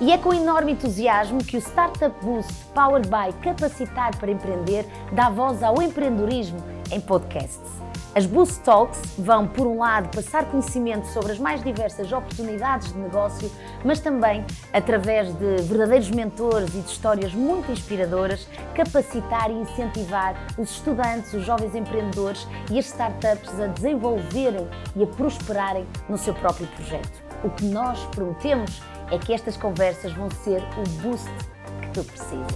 E é com enorme entusiasmo que o Startup Boost, powered by Capacitar para Empreender, dá voz ao empreendedorismo em podcasts. As Boost Talks vão, por um lado, passar conhecimento sobre as mais diversas oportunidades de negócio, mas também, através de verdadeiros mentores e de histórias muito inspiradoras, capacitar e incentivar os estudantes, os jovens empreendedores e as startups a desenvolverem e a prosperarem no seu próprio projeto. O que nós prometemos é que estas conversas vão ser o boost que tu precisas.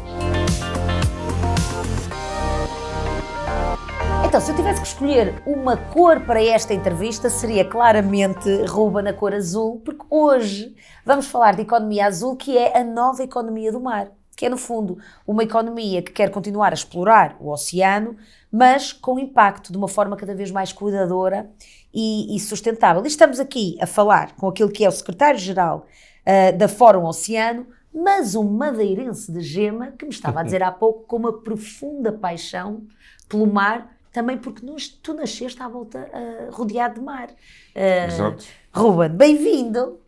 Então, se eu tivesse que escolher uma cor para esta entrevista, seria claramente ruba na cor azul, porque hoje vamos falar de economia azul, que é a nova economia do mar, que é, no fundo, uma economia que quer continuar a explorar o oceano, mas com impacto de uma forma cada vez mais cuidadora e, e sustentável. E estamos aqui a falar com aquele que é o secretário-geral uh, da Fórum Oceano, mas um madeirense de gema que me estava a dizer há pouco com uma profunda paixão pelo mar, também porque nós, tu nasceste à volta uh, rodeado de mar. Uh, Exato. Ruben, bem-vindo.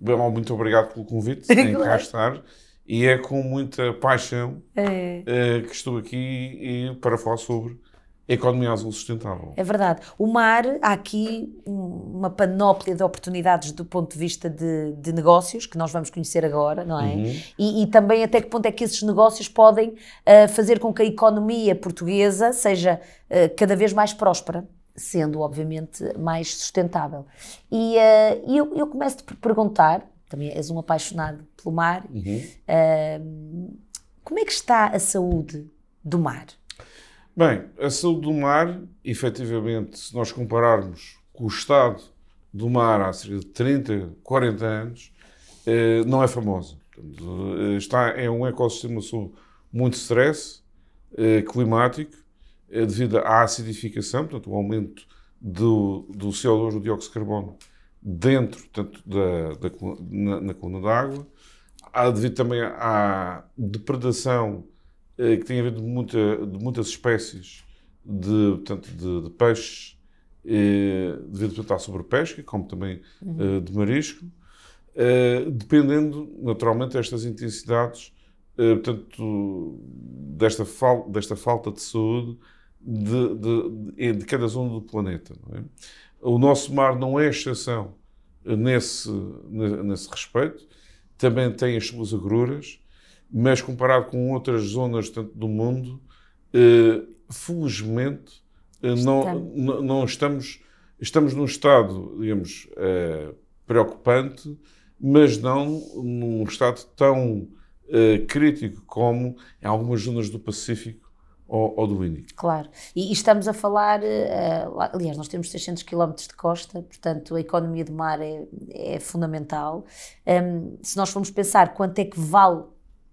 Bom, muito obrigado pelo convite em cá estar. E é com muita paixão é. uh, que estou aqui para falar sobre economia azul sustentável. É verdade. O mar, há aqui uma panóplia de oportunidades do ponto de vista de, de negócios, que nós vamos conhecer agora, não é? Uhum. E, e, também até que ponto é que esses negócios podem uh, fazer com que a economia portuguesa seja uh, cada vez mais próspera, sendo, obviamente, mais sustentável. E uh, eu, eu começo por perguntar, também és um apaixonado pelo mar, uhum. como é que está a saúde do mar? Bem, a saúde do mar, efetivamente, se nós compararmos com o estado do mar há cerca de 30, 40 anos, eh, não é famosa. Eh, está, é um ecossistema sob muito stress eh, climático, devido à acidificação, portanto, o aumento do, do CO2, do dióxido de carbono, dentro portanto, da, da, na, na coluna d'água, devido também à depredação que tem a ver de, muita, de muitas espécies de, portanto, de, de peixes eh, devido portanto, à sobrepesca, como também uhum. eh, de marisco, eh, dependendo naturalmente destas intensidades, eh, portanto, desta, fal, desta falta de saúde de, de, de, cada zona do planeta. É? O nosso mar não é exceção nesse, nesse respeito, também tem as suas agruras, mas comparado com outras zonas tanto do mundo, eh, felizmente eh, não, não, não, estamos estamos num estado, digamos, eh, preocupante, mas não num estado tão crítico como em algumas zonas do Pacífico ou, ou do Índico. Claro, e, e estamos a falar, uh, aliás, nós temos 600 km de costa, portanto a economia do mar é, é fundamental. Um, se nós formos pensar quanto é que vale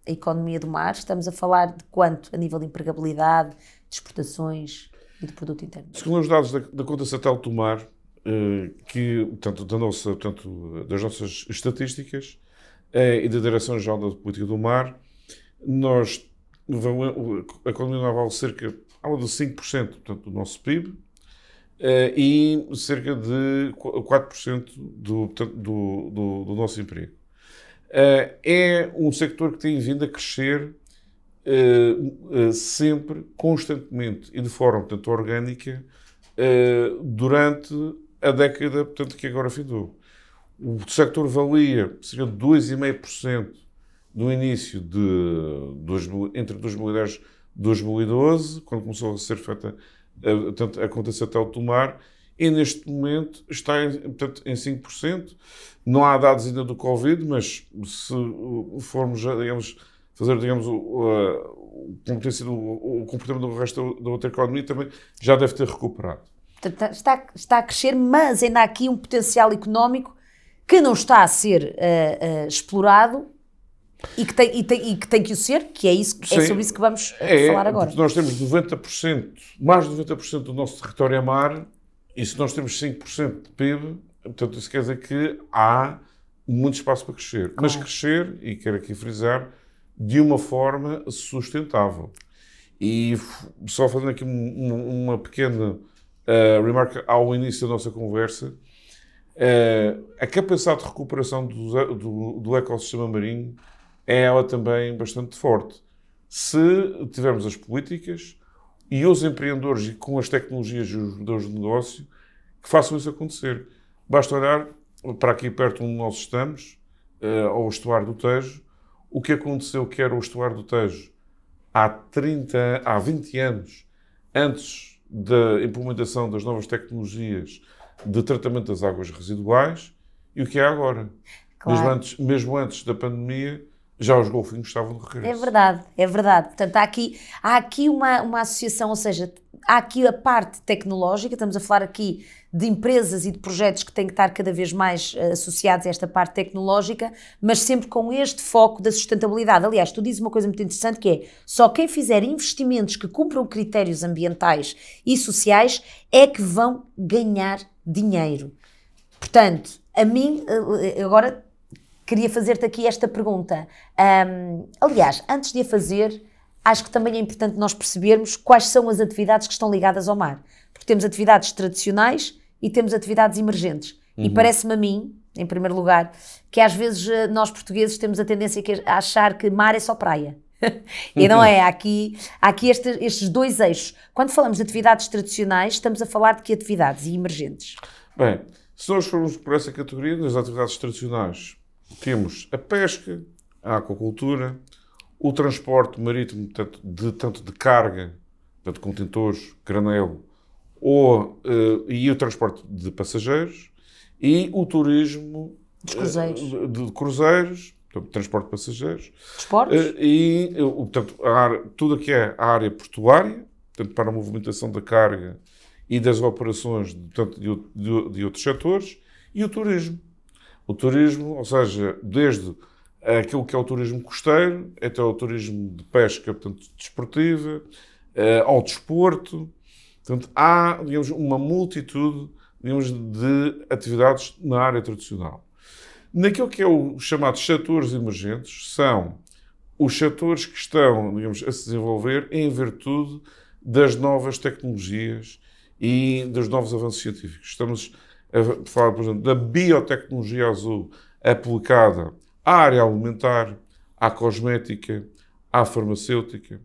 a economia do mar, estamos a falar de quanto a nível de empregabilidade, de exportações e de produto interno? Segundo os dados da, da conta satélite do mar, eh, que, tanto da nossa, tanto das nossas estatísticas eh, e da Direção-Geral da Política do Mar, nós, a economia naval cerca de 5% portanto, do nosso PIB, Uh, e cerca de 4% do, do, do, do nosso emprego. Uh, é um sector que tem vindo a crescer uh, uh, sempre, constantemente e de forma, portanto, orgânica durante a década, portanto, que agora findou. O sector valia cerca de 2,5% no início de, entre 2010 e 2012, quando começou a ser feita a, a conta satélite do mar, e neste momento está em, portanto, em 5%. Não há dados ainda do Covid, mas se formos, digamos, fazer, digamos, o, como tem sido o, comportamento do resto da outra economia, também já deve ter recuperado. Está, está a crescer, mas ainda há aqui um potencial económico que não está a ser uh, uh, explorado e que, tem, e, tem, e que tem que o ser, que é, isso, é sobre isso que vamos é, falar agora. Nós temos 90%, mais de 90% do nosso território a mar e se nós temos 5% de PIB, portanto, isso quer dizer que há muito espaço para crescer. Claro. Mas crescer, e quero aqui frisar, de uma forma sustentável. E só fazendo aqui uma pequena uh, remarca ao início da nossa conversa, Uh, a capacidade de recuperação do, do, do, ecossistema marinho é ela também bastante forte. Se tivermos as políticas e os empreendedores e com as tecnologias e os modelos de negócio que façam isso acontecer. Basta olhar para aqui perto onde nós estamos, uh, ao estuário do Tejo, o que aconteceu que era o estuário do Tejo há 30, há 20 anos, antes da implementação das novas tecnologias de tratamento das águas residuais e o que é agora. Claro. Mesmo, antes, mesmo antes da pandemia, já os golfinhos estavam de regresso. É verdade, é verdade. Portanto, há aqui, há aqui uma, uma associação, ou seja, há aqui a parte tecnológica, estamos a falar aqui de empresas e de projetos que têm que estar cada vez mais uh, associados a esta parte tecnológica, mas sempre com este foco da sustentabilidade. Aliás, tu dizes uma coisa muito interessante que é só quem fizer investimentos que cumpram critérios ambientais e sociais é que vão ganhar dinheiro. Portanto, a mim, eh, agora queria fazer-te aqui esta pergunta. Um, aliás, antes de a fazer, acho que também é importante nós percebermos quais são as atividades que estão ligadas ao mar. Porque temos atividades tradicionais e temos atividades emergentes. Uhum. E parece-me a mim, em primeiro lugar, que às vezes eh, nós portugueses temos a tendência a achar que mar é só praia. e não é, há aqui, há aqui este, estes dois eixos. Quando falamos de atividades tradicionais, estamos a falar de que atividades e emergentes? Bem, se nós formos por essa categoria, nas atividades tradicionais, temos a pesca, a aquacultura, o transporte marítimo, tanto de, tanto de carga, tanto contentores, granelo, ou, uh, e o transporte de passageiros, e o turismo Dos cruzeiros. Uh, de, de cruzeiros, portanto, transporte de passageiros. Transportes? Uh, e, portanto, área, tudo o que é a área portuária, portanto, para a movimentação da carga e das operações portanto, de, de, de outros setores, e o turismo. O turismo, ou seja, desde aquilo que é o turismo costeiro até o turismo de pesca, portanto, desportiva, ao desporto. Portanto, há, digamos, uma multitude, digamos, de atividades na área tradicional. Naquilo que é os chamados setores emergentes, são os setores que estão, digamos, a se desenvolver em virtude das novas tecnologias e dos novos avanços científicos. Estamos a falar, por exemplo, da biotecnologia azul aplicada à área alimentar, à cosmética, à farmacêutica.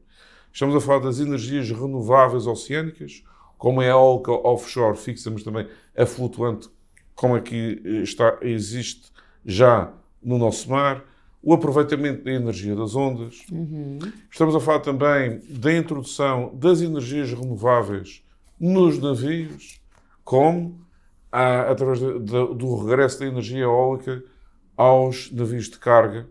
Estamos a falar das energias renováveis oceânicas, como é a eólica offshore fixa, mas também a flutuante, como aqui é está, existe já no nosso mar, o aproveitamento da energia das ondas. Uhum. Estamos a falar também da introdução das energias renováveis nos navios, como através de, de, do regresso da energia eólica aos navios de carga,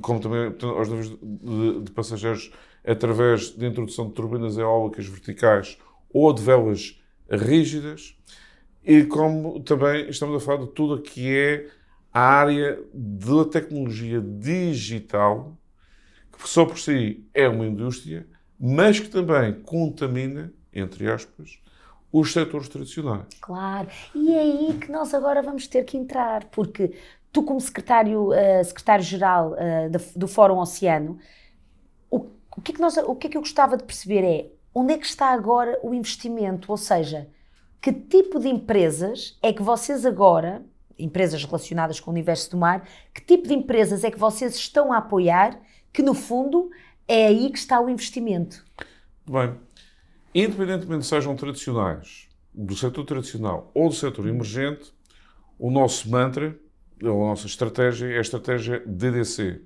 como também aos navios de, de passageiros, através da introdução de turbinas eólicas verticais ou de velas rígidas, e como também estamos a falar de tudo o que é a área da tecnologia digital, que só por si é uma indústria, mas que também contamina, entre aspas, os setores tradicionais. Claro, e é aí que nós agora vamos ter que entrar, porque tu, como secretário, uh, secretário-geral uh, do, do, Fórum Oceano, o, o, que é que nós, o que é que eu gostava de perceber é onde é que está agora o investimento, ou seja, que tipo de empresas é que vocês agora, empresas relacionadas com o universo do mar, que tipo de empresas é que vocês estão a apoiar, que no fundo é aí que está o investimento? Bem, independentemente sejam tradicionais, do setor tradicional ou do setor emergente, o nosso mantra a nossa estratégia é a estratégia DDC.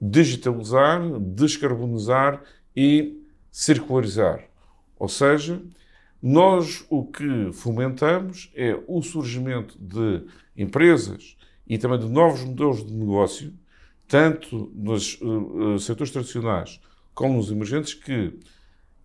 Digitalizar, descarbonizar e circularizar. Ou seja, nós o que fomentamos é o surgimento de empresas e também de novos modelos de negócio, tanto nos uh, setores tradicionais como nos emergentes, que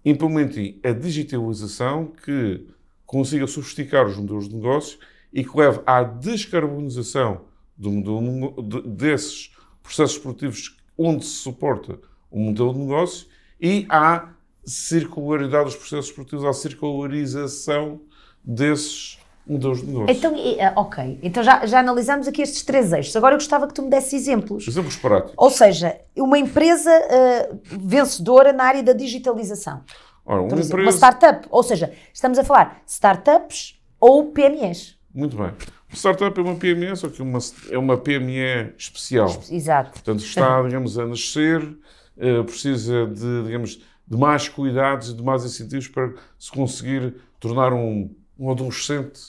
implementem a digitalização, que consiga sofisticar os modelos de negócio e que leve à descarbonização do, de, desses processos produtivos onde se suporta o modelo de negócio e à circularidade dos processos produtivos, à circularização desses negócio. Então, eh, ok. Então já, já analisamos aqui estes três eixos. Agora eu gostava que tu me desse exemplos. Exemplos práticos. Ou seja, uma empresa uh, vencedora na área da digitalização. Ora, uma, empresa... uma startup. Ou seja, estamos a falar startups ou PMEs. Muito bem. Startup é uma PME, só que uma, é uma PME especial. Exato. Portanto, está, digamos, a nascer, uh, precisa de, digamos, de mais cuidados e de mais incentivos para se conseguir tornar um, um adolescente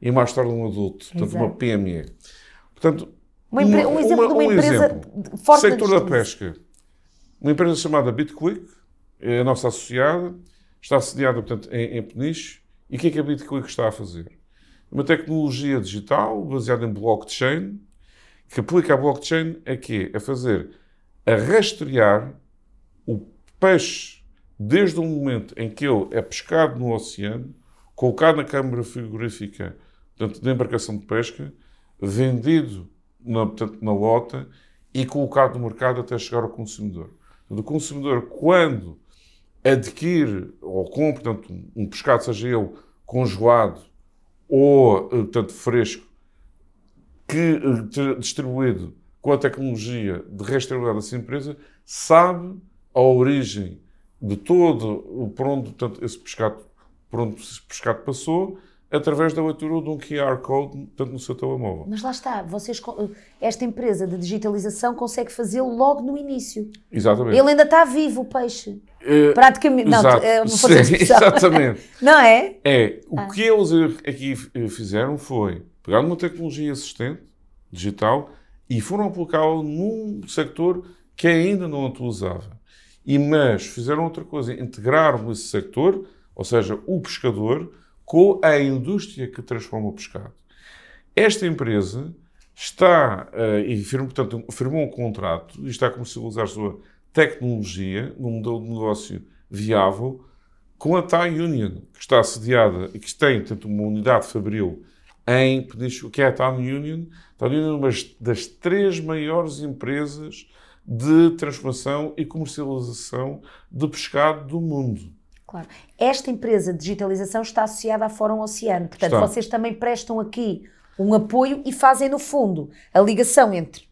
e mais tarde um adulto. Portanto, Exato. uma PME. Portanto, uma, uma, um exemplo uma, de uma um empresa exemplo. forte Sector da pesca. Uma empresa chamada BitQuick, é a nossa associada, está sediada, portanto, em, em Peniche. E o que é que a BitQuick está a fazer? Uma tecnologia digital baseada em blockchain, que aplica a blockchain a quê? A fazer, a rastrear o peixe desde o momento em que ele é pescado no oceano, colocado na câmara frigorífica, portanto, de embarcação de pesca, vendido na, portanto, na lota e colocado no mercado até chegar ao consumidor. O consumidor, quando adquire ou compra portanto, um pescado, seja ele congelado ou eh, portanto, fresco, que eh, distribuído com a tecnologia de rastreabilidade dessa empresa, sabe a origem de todo por onde portanto, esse pescado, por onde esse pescado passou através da leitura de um QR Code tanto no seu telemóvel. Mas lá está, vocês, esta empresa de digitalização consegue fazê-lo logo no início. Exatamente. Ele ainda está vivo, o peixe. É, Praticamente. Não, exato, é uma sim, Exatamente. não é? É. O ah. que eles aqui fizeram foi pegar uma tecnologia assistente, digital, e foram aplicá-la num sector que ainda não utilizava. E, mas fizeram outra coisa, integraram esse sector, ou seja, o pescador, com a indústria que transforma o pescado. Esta empresa está, uh, e firma, portanto, firmou um contrato e está a comercializar a sua tecnologia num modelo de negócio viável com a Thai Union, que está assediada e que tem, portanto, uma unidade fabril em Peniche, que é a Thai Union. Thai Union é uma das três maiores empresas de transformação e comercialização de pescado do mundo. Claro. Esta empresa de digitalização está associada à Fórum Oceano. Portanto, está. vocês também prestam aqui um apoio e fazem, no fundo, a ligação entre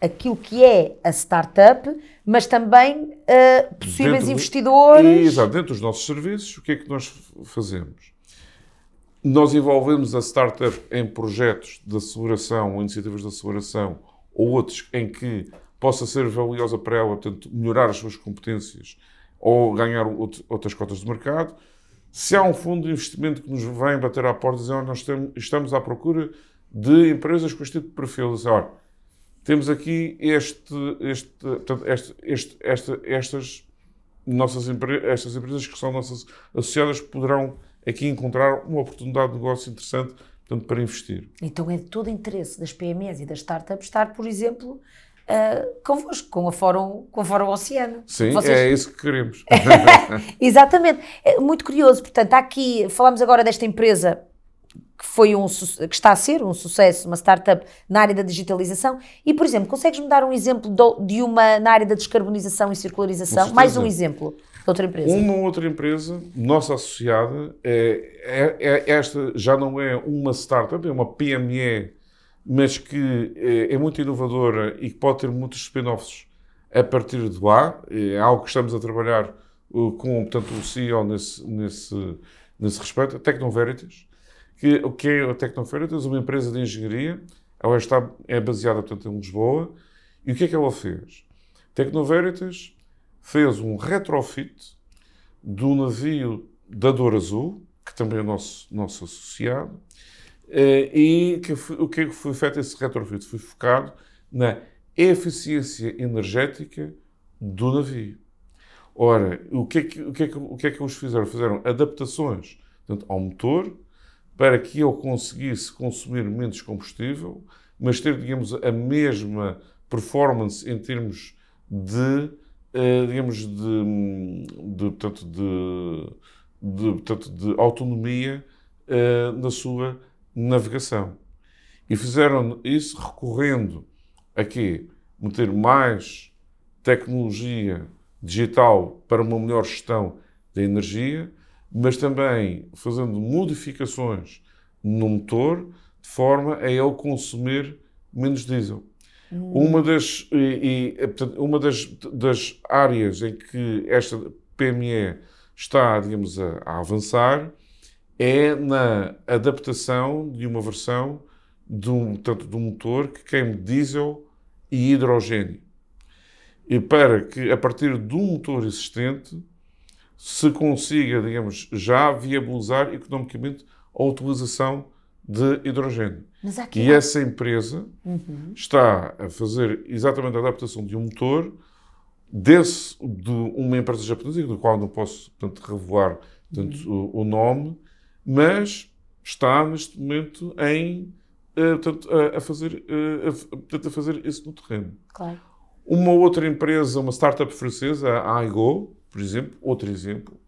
aquilo que é a startup, mas também uh, possíveis dentro investidores. exato, dentro dos nossos serviços, o que é que nós fazemos? Nós envolvemos a startup em projetos de aceleração ou iniciativas de aceleração ou outros em que possa ser valiosa para ela, portanto, melhorar as suas competências ou ganhar outras cotas de mercado. Se há um fundo de investimento que nos vem bater à porta e dizer, nós estamos à procura de empresas com este tipo de perfil, dizer, olha, temos aqui este, este, este, este, este estas, nossas estas empresas que são nossas associadas poderão aqui encontrar uma oportunidade de negócio interessante portanto, para investir. Então é de todo interesse das PMEs e das startups estar, por exemplo, uh, convosco, com a Fórum, com a Fórum Oceano. Sim, Vocês... é isso que queremos. Exatamente. É muito curioso. Portanto, aqui, falamos agora desta empresa que foi um que está a ser um sucesso, uma startup na área da digitalização. E, por exemplo, consegues-me dar um exemplo de uma na área da descarbonização e circularização? Mais um exemplo de outra empresa. Uma outra empresa, nossa associada, é, é, é, esta já não é uma startup, é uma PME mas que é, é muito inovadora e que pode ter muitos spin-offs a partir de lá. É algo que estamos a trabalhar com portanto, o CEO nesse, nesse, nesse respeito, a Tecnoveritas. Que, o que é a Tecnoveritas? Uma empresa de engenharia. Ela está, é baseada portanto, em Lisboa. E o que é que ela fez? Tecnoveritas fez um retrofit do navio da Dor Azul, que também é nosso, nosso associado, eh, e que o que é que foi feito esse retrofit? Foi focado na eficiência energética do navio. Ora, o que é que, o que, é que, o que, é que eles fizeram? Fizeram adaptações portanto, ao motor para que ele conseguisse consumir menos combustível, mas ter, digamos, a mesma performance em termos de, uh, digamos, de, de, portanto, de, de, portanto, de autonomia uh, na sua navegação. E fizeram isso recorrendo a quê? Meter mais tecnologia digital para uma melhor gestão da energia, mas também fazendo modificações no motor de forma a ele consumir menos diesel. Hum. Uma, das, e, e, portanto, uma das, das áreas em que esta PME está, digamos, a, a avançar é na adaptação de uma versão de um, tanto de um motor que queime diesel e hidrogênio. E para que, a partir de um motor existente, se consiga, digamos, já viabilizar economicamente a utilização de hidrogênio. E essa empresa uhum. está a fazer exatamente a adaptação de um motor desse, de uma empresa japonesa, do qual não posso portanto, revelar portanto, uhum. o, o, nome, mas está neste momento em, uh, portanto, a, a, fazer, uh, a, portanto, a fazer isso no terreno. Claro. Uma outra empresa, uma startup francesa, a Aigo, por exemplo, outro exemplo,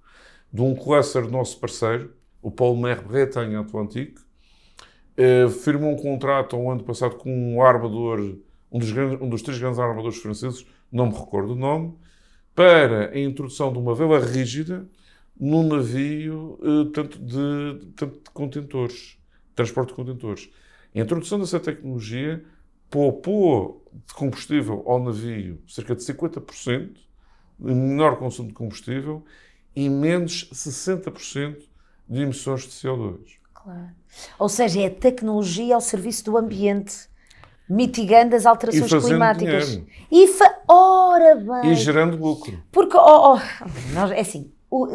de um cluster nosso parceiro, o Polmer Bretagne Atlantique, eh, firmou um contrato ao ano passado com um armador, um dos, grandes, um dos três grandes armadores franceses, não me recordo o nome, para a introdução de uma vela rígida num navio eh, tanto, de, tanto de contentores, transporte de contentores. A introdução dessa tecnologia poupou de combustível ao navio cerca de 50%, menor consumo de combustível e menos 60% de emissões de CO2. Claro. Ou seja, é a tecnologia ao serviço do ambiente, mitigando as alterações e climáticas. Dinheiro. E fa... Ora bem! E gerando lucro. Porque, oh, oh, nós, é assim,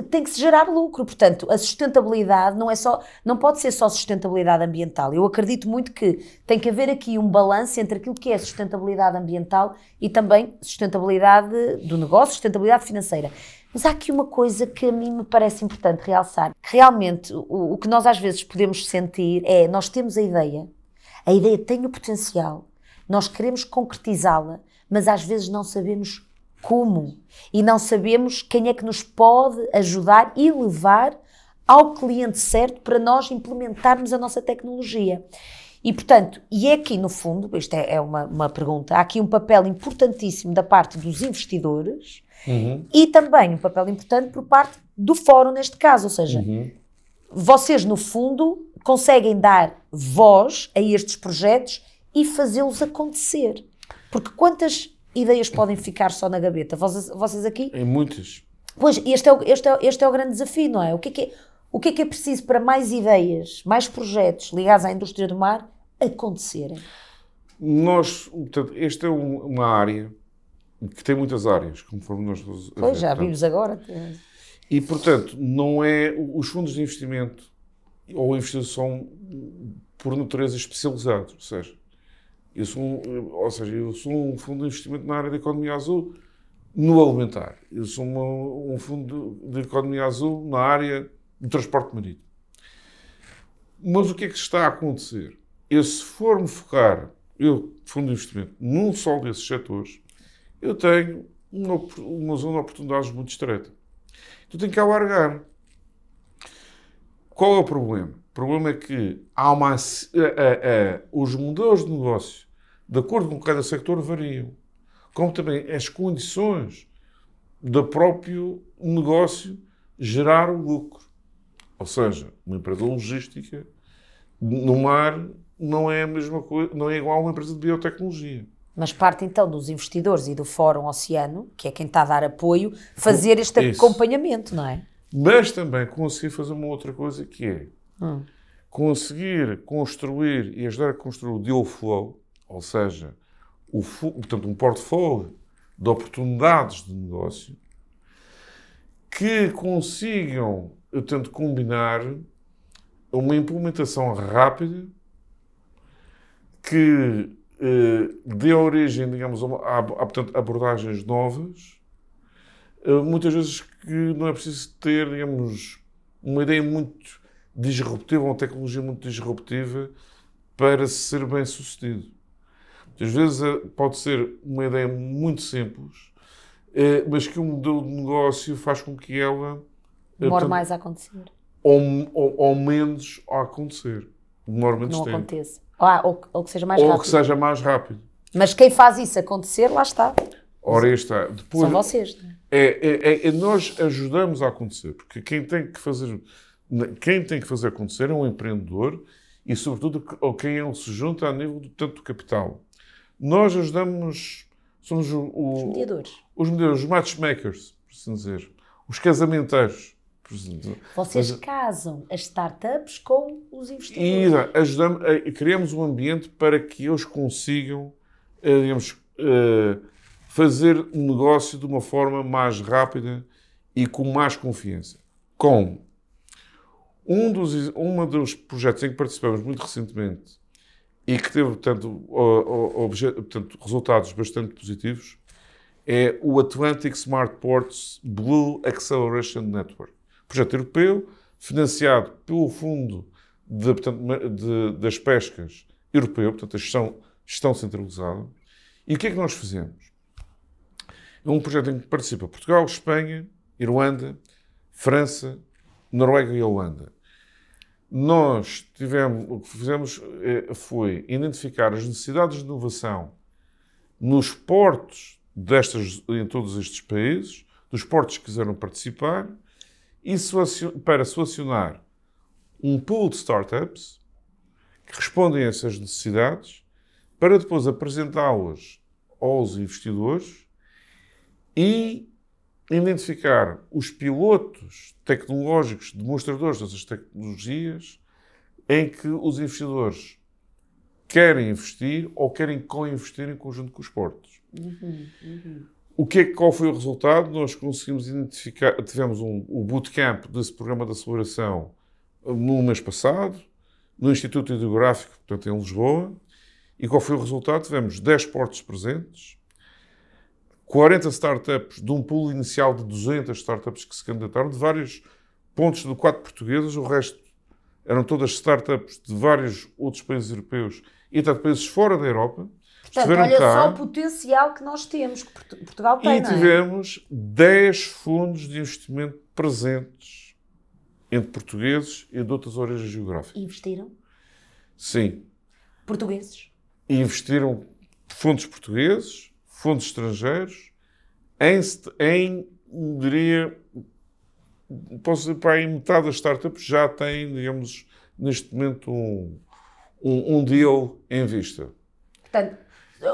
tem que se gerar lucro. Portanto, a sustentabilidade não é só, não pode ser só sustentabilidade ambiental. Eu acredito muito que tem que haver aqui um balanço entre aquilo que é sustentabilidade ambiental e também sustentabilidade do negócio, sustentabilidade financeira. Mas há aqui uma coisa que a mim me parece importante realçar. Realmente, o, o que nós às vezes podemos sentir é, nós temos a ideia, a ideia tem o potencial, nós queremos concretizá-la, mas às vezes não sabemos como. E não sabemos quem é que nos pode ajudar e levar ao cliente certo para nós implementarmos a nossa tecnologia. E, portanto, e é aqui no fundo, isto é, é uma, uma pergunta, há aqui um papel importantíssimo da parte dos investidores uhum. e também um papel importante por parte do fórum, neste caso. Ou seja, uhum. vocês, no fundo, conseguem dar voz a estes projetos e fazê-los acontecer. Porque quantas ideias podem ficar só na gaveta. Vocês, vocês aqui? Em muitas. Pois, este é, o, este, é, este é o grande desafio, não é? O que é que é, o que é, que é preciso para mais ideias, mais projetos ligados à indústria do mar acontecerem? Nós, portanto, esta é uma área que tem muitas áreas, conforme nós Pois, já vimos agora. E, portanto, não é os fundos de investimento ou investigação por natureza especializados, ou seja, eu sou, ou seja, eu sou um fundo de investimento na área da economia azul no alimentar. Eu sou uma, um fundo de economia azul na área do transporte marítimo. Mas o que é que está a acontecer? Eu, se for-me focar, eu, fundo de investimento, num só desses setores, eu tenho uma, uma zona de oportunidades muito estreita. Então tenho que alargar. Qual é o problema? O problema é que há uma, os modelos de negócio, de acordo com cada sector, variam. Como também as condições do próprio negócio gerar o lucro. Ou seja, uma empresa logística no mar não é a mesma coisa, não é igual a uma empresa de biotecnologia. Mas parte então dos investidores e do Fórum Oceano, que é quem está a dar apoio, fazer este Isso. acompanhamento, não é? Mas também conseguir fazer uma outra coisa que é conseguir construir e ajudar a construir o deal flow, ou seja, o, portanto, um portfólio de oportunidades de negócio que consigam, eu tento combinar uma implementação rápida que eh, dê origem, digamos, a, a, a portanto, abordagens novas, eh, muitas vezes que não é preciso ter, digamos, uma ideia muito disruptiva, uma tecnologia muito disruptiva para ser bem sucedido. Muitas vezes eh, pode ser uma ideia muito simples, eh, mas que o modelo de negócio faz com que ela. Demore mais a acontecer. Ou, ou, ou menos a acontecer. Demore menos Não tempo. aconteça. Ah, ou, ou, que seja mais ou rápido. Ou que seja mais rápido. Mas quem faz isso acontecer, lá está. Ora, aí está. Depois, São vocês. É? é, é, é, nós ajudamos a acontecer, porque quem tem que fazer quem tem que fazer acontecer é um empreendedor e, sobretudo, ou quem ele se junta a nível do tanto do capital. Nós ajudamos, somos o, o, os mediadores, os mediadores, os matchmakers, por assim dizer, os casamenteiros, por Vocês Mas- casam as startups com os investidores. E ajudamos, criamos um ambiente para que eles consigam, eh, digamos, eh, fazer um negócio de uma forma mais rápida e com mais confiança. Como? Um dos, uma dos projetos em que participamos muito recentemente e que teve, portanto, o- o- obje- portanto, resultados bastante positivos é o Atlantic Smart Ports Blue Acceleration Network. Projeto europeu, financiado pelo Fundo de, portanto, de- das Pescas Europeu, portanto, a gestão, gestão centralizada. E o que é que nós fizemos? É um projeto em que participa Portugal, Espanha, Irlanda, França, Noruega e Holanda. Nós tivemos, o que fizemos eh, foi identificar as necessidades de inovação nos portos destas, em todos estes países, dos portos que quiseram participar, e para selecionar um pool de startups que respondem a essas necessidades, para depois apresentá-las aos investidores e identificar os pilotos tecnológicos, demonstradores dessas tecnologias, em que os investidores querem investir ou querem co-investir em conjunto com os portos. O que é, qual foi o resultado? Nós conseguimos identificar, tivemos um, o bootcamp desse programa de aceleração uh, no mês passado, no Instituto Hidrográfico, portanto, em Lisboa. E qual foi o resultado? Tivemos 10 portos presentes, 40 startups de um pool inicial de 200 startups que se candidataram, de vários pontos do quadro portugueses, o resto eram todas startups de vários outros países europeus e até de países fora da Europa. Portanto, olha cá. só o potencial que nós temos, que Portu- Portugal tem, E é? tivemos 10 fundos de investimento presentes entre portugueses e de outras origens geográficas. Investiram? Sim. Portugueses? E investiram fundos portugueses, fundos estrangeiros, em, em diria, posso dizer, para aí metade das startups já têm, digamos, neste momento um, um, um deal em vista. Portanto,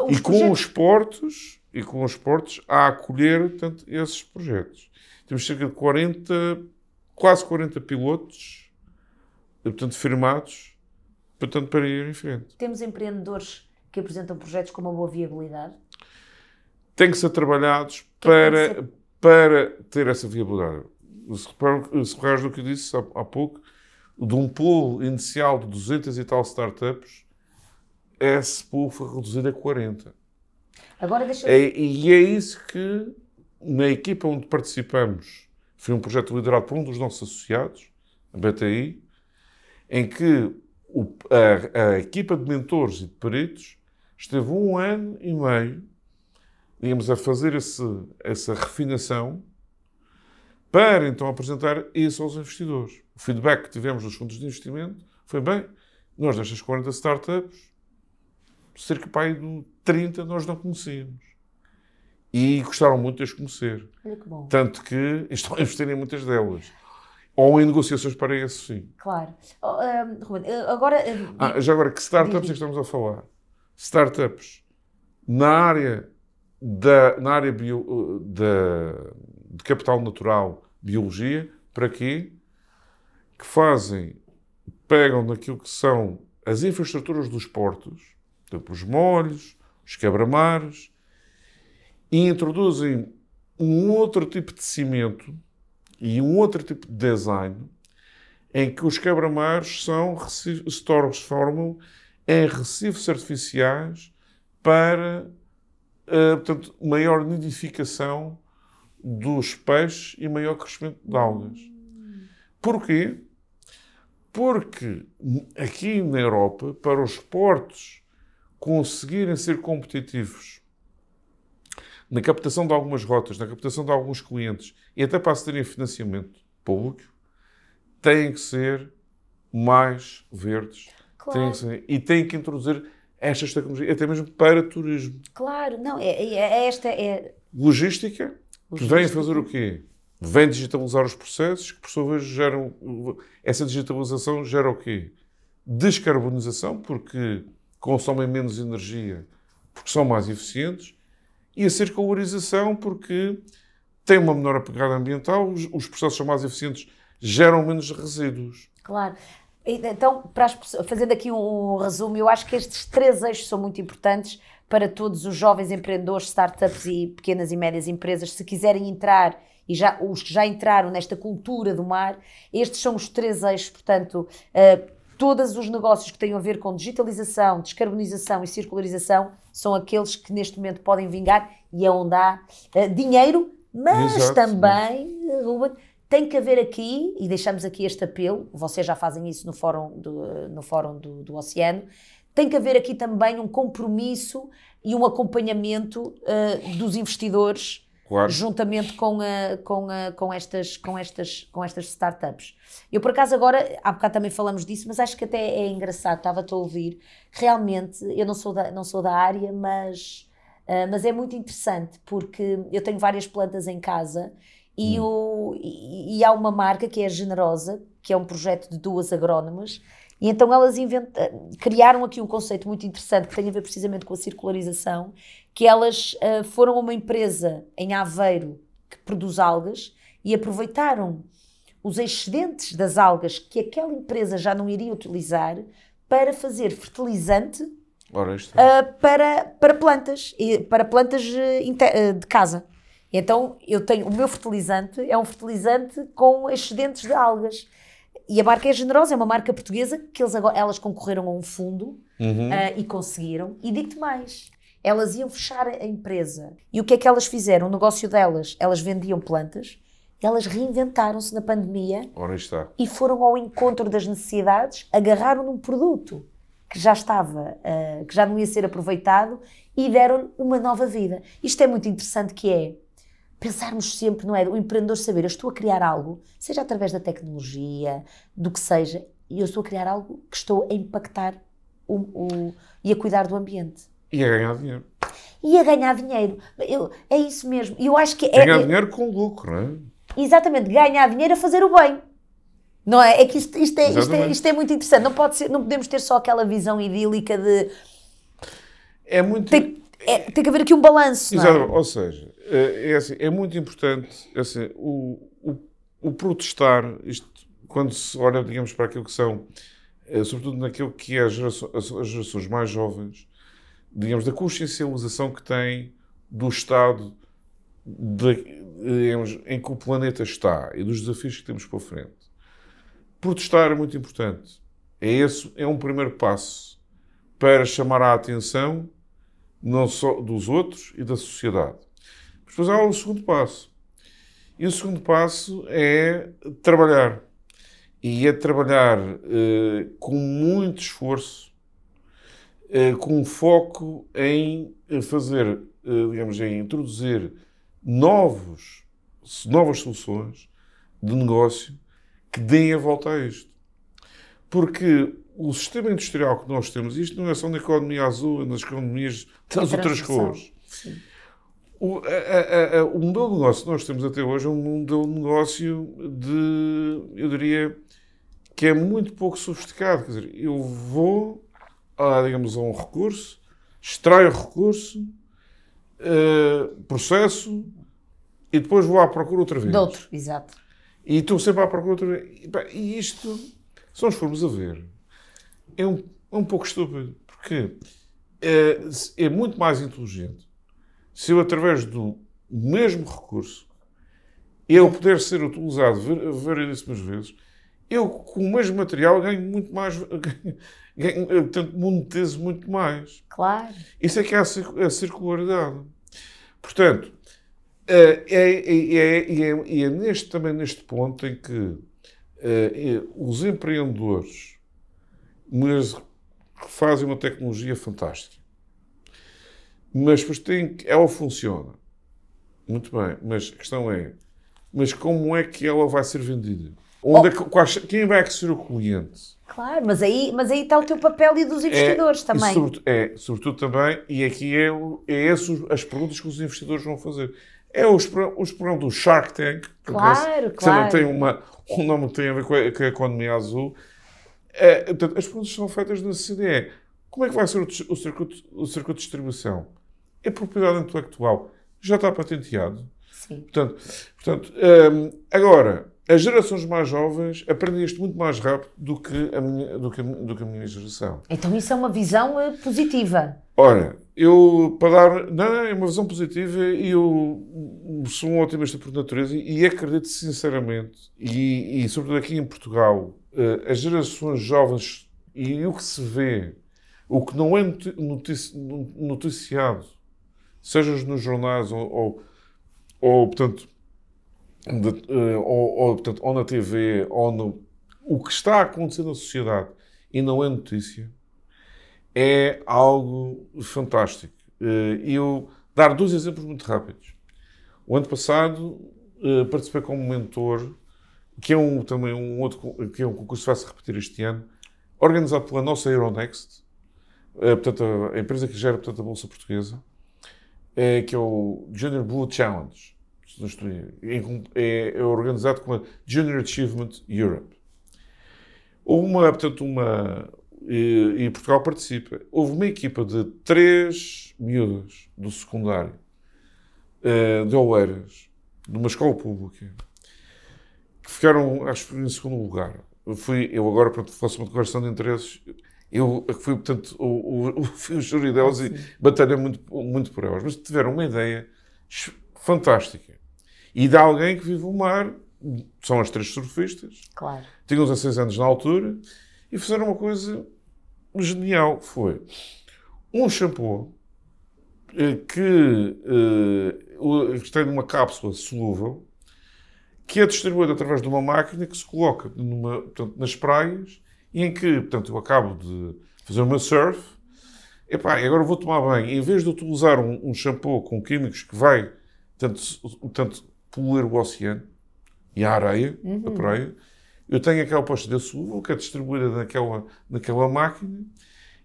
e com projetos- os portos e com os portos a acolher portanto, esses projetos. Temos cerca de 40, quase 40 pilotos, portanto, firmados, portanto, para ir em frente. temos empreendedores que apresentam projetos com uma boa viabilidade. Têm que ser trabalhados que tem para, para ter essa viabilidade. Se reparas no que eu disse há, há pouco, de um pool inicial de 200 e tal startups, esse pool foi reduzido a 40. Agora deixa É, e é isso que, na equipa onde participamos, foi um projeto liderado por um dos nossos associados, a BTI, em que o- a, a equipa de mentores e de peritos esteve um ano e meio, digamos, a fazer esse, essa refinação para então apresentar isso aos investidores. O feedback que tivemos dos fundos de investimento foi bem, nós destas 40 startups, cerca aí de 30 nós não conhecíamos. E gostaram muito de as conhecer. Que. Tanto que estão a investir em muitas delas. Ou em negociações para esse fim. Claro. Ah, Ruben, ah, agora. ah, Ah, já agora, que startups é Diz, que diz. estamos a falar? Startups na área, da, na área bio, da, de capital natural, biologia, para quê? Que fazem, pegam naquilo que são as infraestruturas dos portos, tipo os molhos, os quebra-mares, e introduzem um outro tipo de cimento e um outro tipo de design em que os quebra-mares são, se transformam em recifes artificiais para, eh, portanto, maior nidificação dos peixes e maior crescimento de algas. Porquê? Porque aqui na Europa, para os portos conseguirem ser competitivos na captação de algumas rotas, na captação de alguns clientes e até para se terem financiamento público, têm que ser mais verdes. Claro. Têm ser- e têm que introduzir estas tecnologias, até mesmo para turismo. Claro, não, é, é- é esta é. Logística, que vem fazer o quê? Vem digitalizar os processos, que por sua vez geram. Essa digitalização gera o quê? Descarbonização, porque consomem menos energia, porque são mais eficientes, e a circularização, porque tem uma menor pegada ambiental, os, os processos são mais eficientes geram menos resíduos. Claro. Então, para as, fazendo aqui um resumo, eu acho que estes três eixos são muito importantes para todos os jovens empreendedores, startups e pequenas e médias empresas, se quiserem entrar e já, os que já entraram nesta cultura do mar, estes são os três eixos, portanto, uh, todos os negócios que têm a ver com digitalização, descarbonização e circularização são aqueles que neste momento podem vingar e é onde há uh, dinheiro, mas Exato, também. Ruben, tem que haver aqui, e deixamos aqui este apelo, vocês já fazem isso no Fórum do, no fórum do, do Oceano, tem que haver aqui também um compromisso e um acompanhamento uh, dos investidores Claro. juntamente com, a, com, a, com, estas, com, estas, com estas startups. Eu, por acaso, agora, há bocado também falamos disso, mas acho que até é engraçado, estava-te a ouvir. Realmente, eu não sou da, não sou da área, mas, uh, mas é muito interessante, porque eu tenho várias plantas em casa e, hum. o, e, e há uma marca que é a Generosa, que é um projeto de duas agrónomas, e então elas inventa, criaram aqui um conceito muito interessante que tem a ver precisamente com a circularização, que elas uh, foram a uma empresa em Aveiro que produz algas e aproveitaram os excedentes das algas que aquela empresa já não iria utilizar para fazer fertilizante uh, para, para plantas, para plantas de casa. Então eu tenho o meu fertilizante é um fertilizante com excedentes de algas. E a marca é generosa, é uma marca portuguesa que eles agora, elas concorreram a um fundo uhum. uh, e conseguiram. E digo-te mais, elas iam fechar a empresa. E o que é que elas fizeram? O negócio delas, elas vendiam plantas, elas reinventaram-se na pandemia e foram ao encontro das necessidades, agarraram num produto que já estava, uh, que já não ia ser aproveitado e deram uma nova vida. Isto é muito interessante que é pensarmos sempre, não é? O empreendedor saber, eu estou a criar algo, seja através da tecnologia, do que seja, e eu estou a criar algo que estou a impactar o, o, e a cuidar do ambiente. E a ganhar dinheiro. E a ganhar dinheiro. Eu, é isso mesmo. Eu acho que é, ganhar é, dinheiro com lucro, não é? Exatamente, ganhar dinheiro a fazer o bem. Não é? É que isto, isto, é, isto, é, isto é muito interessante. Não, pode ser, não podemos ter só aquela visão idílica de. É muito. Tem, é, tem que haver aqui um balanço. É? Ou seja, é, é, assim, é muito importante é assim, o, o, o, protestar, isto, quando se olha, digamos, para aquilo que são, é, sobretudo naquilo que é as gerações, as gerações mais jovens, digamos, da consciencialização que têm do estado de, digamos, em que o planeta está e dos desafios que temos para frente. Protestar é muito importante. É, esse, é um primeiro passo para chamar a atenção não só dos outros e da sociedade. Mas depois há o segundo passo. E o segundo passo é trabalhar. E é trabalhar eh, com muito esforço, eh, com foco em fazer, eh, digamos, em introduzir novos, novas soluções de negócio que deem a volta a isto. Porque o sistema industrial que nós temos, isto não é só na economia azul, nas economias das outras cores. O, a, a, a, o modelo de negócio que nós temos até hoje é um modelo de negócio de, eu diria, que é muito pouco sofisticado. Quer dizer, eu vou, a, digamos, a um recurso, extraio o recurso, uh, processo e depois vou à procura outra vez. De outro, exato. E estou sempre à procura outra vez. E, e isto, se nós formos a ver, é um, é um pouco estúpido, porque é, é muito mais inteligente se eu, através do mesmo recurso, ele puder ser utilizado variedíssimas vezes, eu, com o mesmo material, ganho muito mais, ganho, portanto, monetizo muito mais. Claro. Isso é que é a, circularidade. Portanto, é, é, é, é, é neste, também neste ponto em que os empreendedores mas fazem uma tecnologia fantástica. Mas depois tem, ela funciona. Muito bem, mas a questão é, mas como é que ela vai ser vendida? Onde oh. é quais, quem vai ser o cliente? Claro, mas aí, mas aí está o teu papel e dos investidores é, também. É, sobretudo também, e aqui é, é essas as perguntas que os investidores vão fazer. É os, os programas do Shark Tank, claro, que claro. tem uma, um nome que tem a ver com a, com a economia azul, é, portanto, as perguntas são feitas na CDE. Como é que vai ser o, o, circuito, o circuito de distribuição? É propriedade intelectual. Já está patenteado. Sim. Portanto, portanto um, agora, as gerações mais jovens aprendem isto muito mais rápido do que a minha, do que a, do que a minha geração. Então isso é uma visão eh, positiva. Ora, eu, para dar. Não, é uma visão positiva e eu sou um otimista por natureza e acredito sinceramente, e, e sobretudo aqui em Portugal, eh, as gerações jovens e o que se vê, o que não é notici- noticiado, seja nos jornais ou, ou, ou, portanto, de- eh, ou, ou, portanto, ou na TV, ou no, o que está a acontecer na sociedade e não é notícia, é algo fantástico. Eh, E eu dar dois exemplos muito rápidos. O ano passado eh, participei como mentor, que é um, também um outro que é um concurso que vai se repetir este ano, organizado pela nossa Euronext, eh, portanto, a empresa que gera portanto, a Bolsa Portuguesa, eh, que é o Junior Blue Challenge. É, é organizado como a Junior Achievement Europe. Houve uma, portanto, uma. E, e Portugal participa. Houve uma equipa de três miúdas do secundário, eh, de Oeiras, de uma escola pública, que ficaram, acho que, em segundo lugar. Fui, eu agora, pronto, fosse uma declaração de interesses, eu fui, portanto, o, o, fui o júri delas e batalhei muito, muito por elas. Mas tiveram uma ideia fantástica. E de alguém que vive o mar, são as três surfistas, Claro. tinham 16 anos na altura e fizeram uma coisa genial. Foi um shampoo eh, que eh, que tem numa cápsula solúvel que é distribuído através de uma máquina que se coloca numa, portanto, nas praias e em que, portanto, eu acabo de fazer o meu surf Epá, e agora vou tomar banho. Em vez de utilizar um, um shampoo com químicos que vai tanto, tanto poluir o oceano e a areia, a praia, eu tenho aquela pasta de solúvel que é distribuída naquela, naquela máquina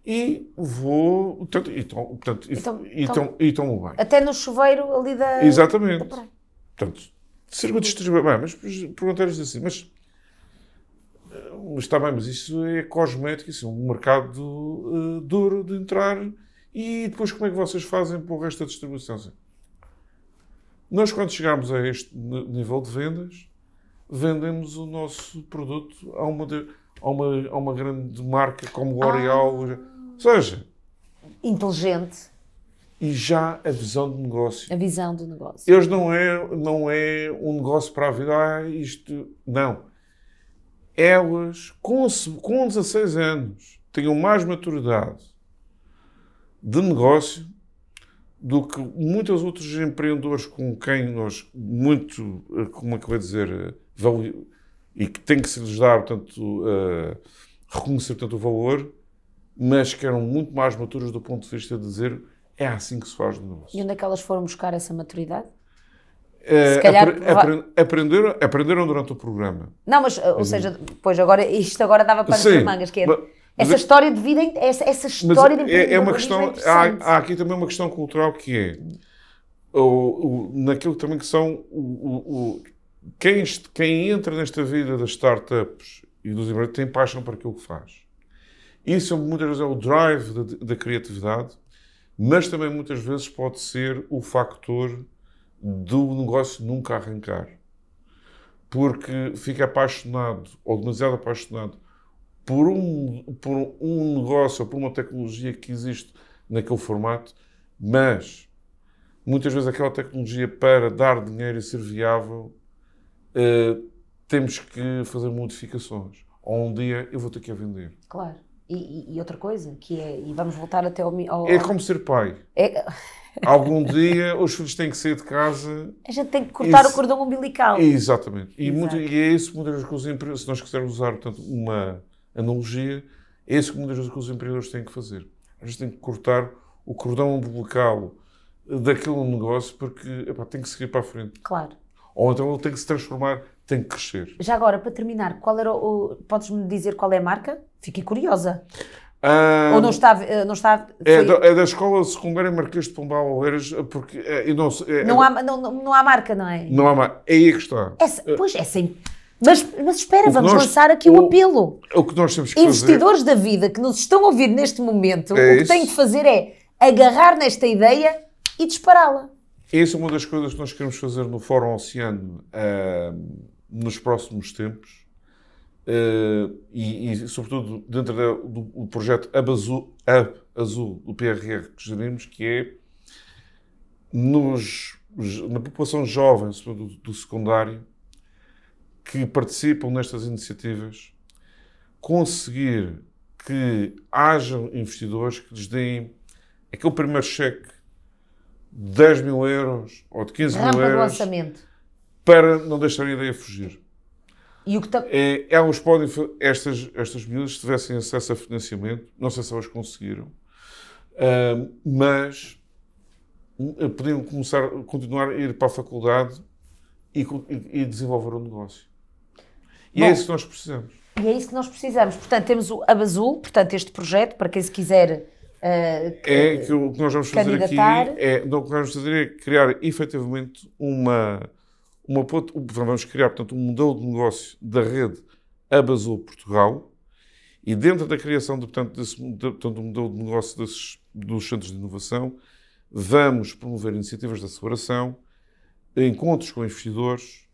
e vou. Portanto, e, tomo- portanto, Então- e, então- tomo- e tomo banho. Até no chuveiro ali da. da Exatamente. praia. Portanto, sirva de distribuir. Bem, mas perguntares assim, mas. Mas está bem, mas isso é cosmético, isso é um mercado eh, duro de entrar. E depois como é que vocês fazem para o resto da distribuição? Assim, Nós, quando chegarmos a este nível de vendas, vendemos o nosso produto a uma, de- a uma, a uma grande marca como L'Oréal. Ou seja, Inteligente. e já a visão de negócio. A visão do negócio. Eles não é, não é um negócio para a vida, ah, isto. Não. Elas, com, com 16 anos, tinham mais maturidade de negócio do que muitos outros empreendedores com quem nós, muito, eh, como é que eu vou dizer, eh, vali- e que tem que se lhes dar, portanto, eh, reconhecer tanto o valor, mas que eram muito mais maturos do ponto de vista de dizer é assim que se faz no negócio. E onde é que elas foram buscar essa maturidade? Eh, calhar apre- aprenderam, aprenderam durante o programa. Não, mas, uh, ou seja, pois agora, isto agora dava para as mangas, que é mas- mas essa é- história de vida, essa, essa Mas história de é, é uma questão. é há, há aqui também uma questão cultural que é o, o- naquilo também que são o, o- quem, quem entra nesta vida das startups e dos empreendedores tem paixão para aquilo que faz. Isso muitas vezes é o drive da, da criatividade, mas também muitas vezes pode ser o factor do negócio nunca arrancar. Porque fica apaixonado, ou demasiado apaixonado, por um, por um negócio ou por uma tecnologia que existe naquele formato, mas muitas vezes aquela tecnologia para dar dinheiro e ser viável, eh, temos que fazer modificações. Ou um dia eu vou ter que a vender. Claro. E, e- outra coisa, que é, e vamos voltar até ao... ao- É como ser pai. é- Algum dia os filhos têm que sair de casa. a gente tem que cortar Isso- o cordão umbilical. Exatamente. E, muito- e é isso muitas vezes que os empreendedores, se nós quisermos usar portanto, uma analogia, é isso que muitas vezes que os empreendedores têm que fazer. A gente tem que cortar o cordão umbilical daquele negócio porque epá, tem que seguir para a frente. Claro. Ou então ele tem que se transformar, tem que crescer. Já agora, para terminar, qual era o... Podes-me dizer qual é a marca? Fiquei curiosa. Ah, Ou não está... eh, Não, está é, da, é da escola secundária Marquês de Pombal Oeiras, porque é, não, é- não, é- há, não, não, há marca, não é? não há mais. É aí que está. Essa, pois, é sem... Mas, mas espera, vamos nós- lançar aqui o o- apelo. O que nós temos que fazer. Investidores da vida que nos estão a ouvir neste momento, É o que isso. têm de fazer é agarrar nesta ideia e dispará-la. Essa é uma das coisas que nós queremos fazer no Fórum Oceano, ah, nos próximos tempos uh, e, e, sobretudo, dentro do, do projeto Ab Azul, Ab Azul do PRR que gerimos, que é nos, na população jovem, sobretudo do secundário, que participam nestas iniciativas, conseguir que hajam investidores que lhes deem aquele primeiro cheque de 10 mil euros ou de 15 Rampa mil euros do para não deixarem a ideia fugir. E o que é, elas podem, estas, estas miúdas, se tivessem acesso a financiamento, não sei se elas conseguiram, uh, mas uh, podiam começar, continuar a ir para a faculdade e, e, e desenvolver um negócio. E é Bom, é isso que nós precisamos. E é isso que nós precisamos. Portanto, temos o Abazul, portanto, este projeto, para quem se quiser. Uh, é que o que nós vamos fazer aqui é, não, o que nós vamos fazer é criar efetivamente uma, uma vamos criar portanto um modelo de negócio da rede Abazul Portugal e dentro da criação de, portanto, desse de, portanto, um modelo de negócio desses, dos centros de inovação vamos promover iniciativas de aceleração, encontros com investidores,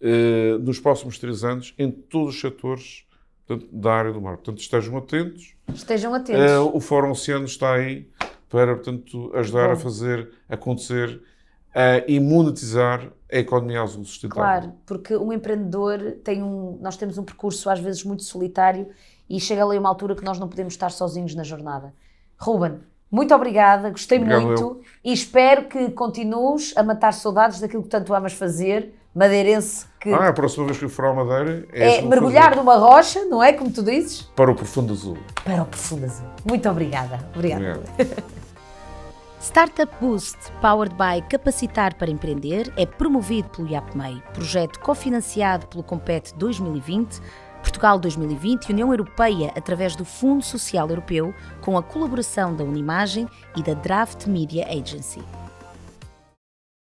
eh, nos próximos três anos em todos os setores portanto, da área do mar. Portanto, estejam atentos. Estejam atentos. Uh, o Fórum Oceano está aí para, portanto, ajudar Bom. a fazer acontecer uh, e monetizar a economia azul sustentável. Claro, porque um empreendedor tem um... Nós temos um percurso às vezes muito solitário e chega ali uma altura que nós não podemos estar sozinhos na jornada. Ruben, muito obrigada, gostei Obrigado muito eu. e espero que continues a matar saudades daquilo que tanto amas fazer madeirense que. Ah, a próxima vez que eu for à Madeira é, é mergulhar numa rocha, não é? Como tu dizes? Para o profundo azul. Para o profundo azul. Muito obrigada. Obrigada. Obrigado. Startup Boost, powered by Capacitar para Empreender, é promovido pelo IAPMEI, projeto cofinanciado pelo Compete 2020, Portugal 2020 e União Europeia através do Fundo Social Europeu, com a colaboração da Unimagem e da Draft Media Agency.